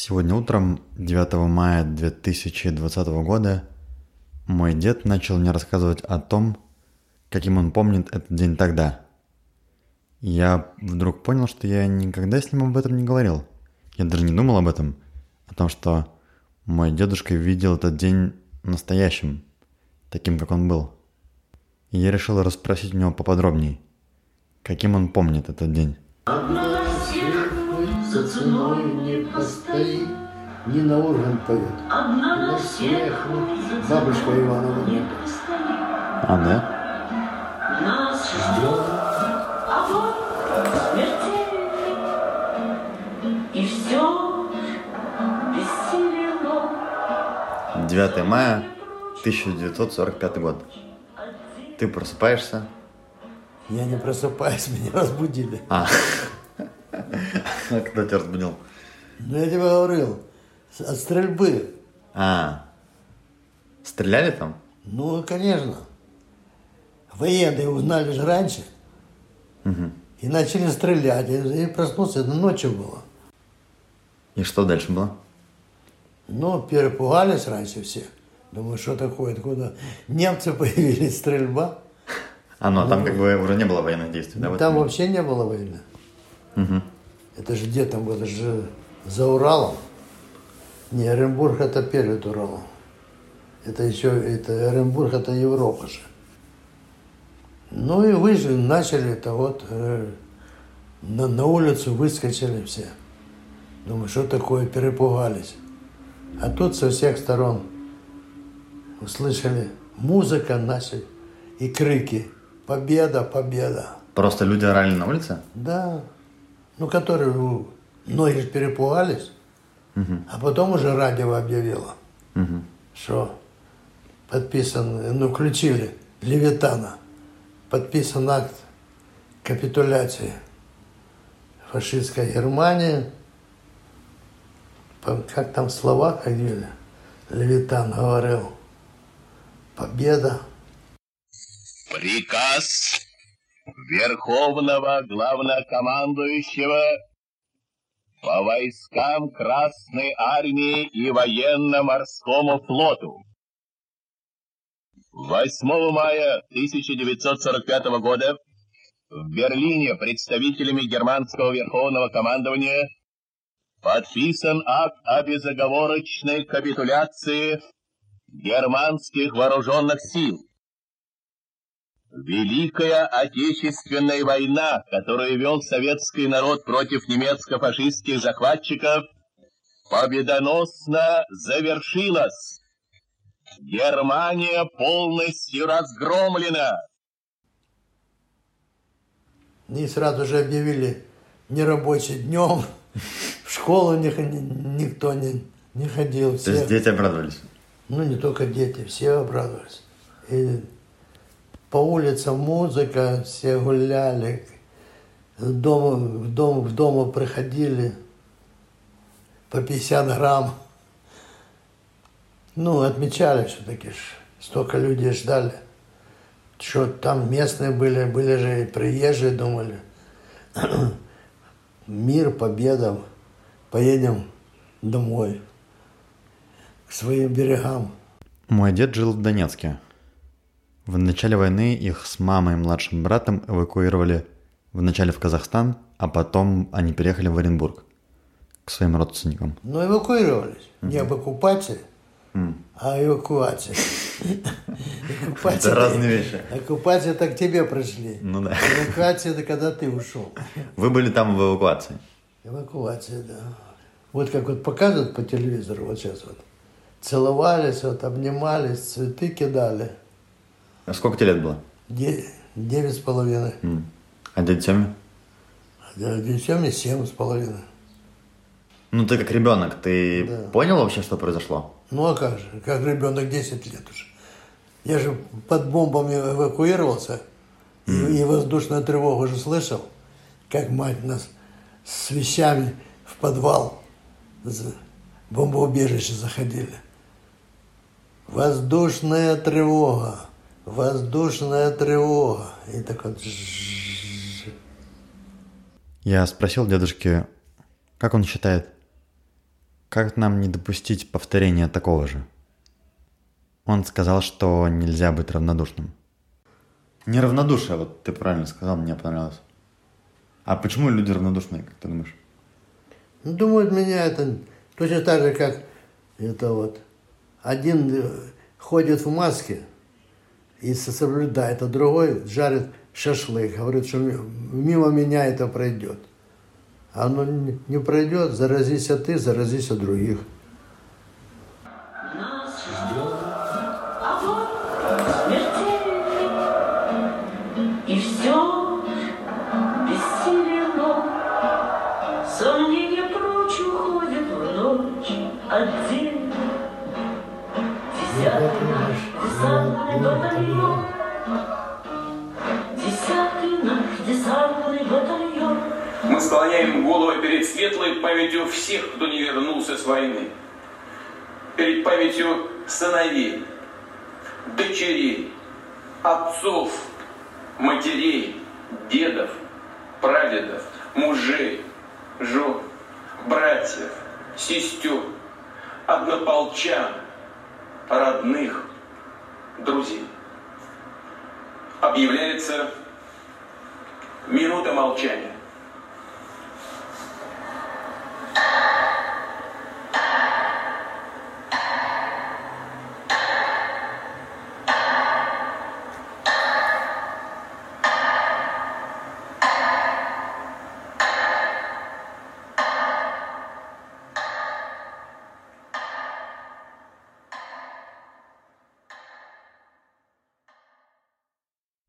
Сегодня утром, 9 мая 2020 года, мой дед начал мне рассказывать о том, каким он помнит этот день тогда. Я вдруг понял, что я никогда с ним об этом не говорил. Я даже не думал об этом, о том, что мой дедушка видел этот день настоящим, таким, как он был. И я решил расспросить у него поподробнее, каким он помнит этот день. За ценой не постоит, не на орган поет. Одна на всех бабушка Иванова не постоит. А, да? Нас ждет огонь смертельный, И все бессилено. 9 мая 1945 год. Ты просыпаешься, Я не просыпаюсь, меня разбудили. А. Кто тебя разбудил? Но я тебе говорил, от стрельбы. А. Стреляли там? Ну, конечно. Военные узнали же раньше. И начали стрелять. И, и проснулся, это ночью было. И что дальше было? Ну, перепугались раньше все. Думаю, что такое, откуда немцы появились, стрельба. А, ну а там как бы уже не было военных действий, да? в Там вообще не было войны. Это же где там? Это же за Уралом. Не, Оренбург это перед Уралом. Это еще, это Оренбург это Европа же. Ну и вы же начали это вот, э, на, на улицу выскочили все. Думаю, что такое, перепугались. А тут со всех сторон услышали музыка наша и крики. Победа, победа. Просто люди орали на улице? Да. Ну, которые многие перепугались. А потом уже радио объявило, что подписан, ну, включили Левитана, подписан акт капитуляции фашистской Германии. Как там слова ходили? Левитан говорил, победа. Приказ Верховного Главнокомандующего по войскам Красной Армии и Военно-Морскому флоту. 8 мая 1945 года в Берлине представителями германского Верховного Командования подписан акт о безоговорочной капитуляции германских вооруженных сил. Великая Отечественная война, которую вел советский народ против немецко-фашистских захватчиков, победоносно завершилась. Германия полностью разгромлена. И сразу же объявили нерабочий днем. В школу ни- ни- никто не, не ходил. То Все, есть дети обрадовались? ну, не только дети, все обрадовались. И по улицам музыка, все гуляли. Дом, в дом, в дому приходили по 50 грамм. Ну, отмечали все-таки, ж, столько людей ждали. Что там местные были, были же и приезжие, думали. Мир, победа, поедем домой, к своим берегам. Мой дед жил в Донецке. В начале войны их с мамой и младшим братом эвакуировали вначале в Казахстан, а потом они переехали в Оренбург к своим родственникам. Но эвакуировались. Не об оккупации, а эвакуация. Это разные вещи. Оккупация так тебе пришли. Ну да. Эвакуация это когда ты ушел. Вы были там в эвакуации? Эвакуация, да. Вот как вот показывают по телевизору, вот сейчас вот. Целовались, вот обнимались, цветы кидали. А сколько тебе лет было? Де- Девять с половиной. А дядя Тёме? А Детям семь с половиной. Ну ты как ребенок, ты Да. понял вообще, что произошло? Ну а как же, как ребенок 10 лет уже. Я же под бомбами эвакуировался, и, и воздушную тревогу уже слышал, как мать нас с вещами в подвал за- бомбоубежище заходили. Воздушная тревога, воздушная тревога. И так вот Я спросил дедушки, как он считает, Как нам не допустить повторения такого же? Он сказал, что нельзя быть равнодушным. Неравнодушие, вот ты правильно сказал, мне понравилось. А почему люди равнодушные, как ты думаешь? Думают, меня это точно так же, как это вот. Один ходит в маске и соблюдает, а другой жарит шашлык, говорит, что мимо меня это пройдет. А оно не пройдет, заразись ты, заразись от других. Десятый наш десантный батальон, Десятый наш десантный батальон, Мы склоняем голову перед светлой памятью всех, кто не вернулся с войны. Перед памятью сыновей, дочерей, отцов, матерей, дедов, прадедов, мужей, жен, братьев, сестер, однополчан, родных, друзей. Объявляется минута молчания.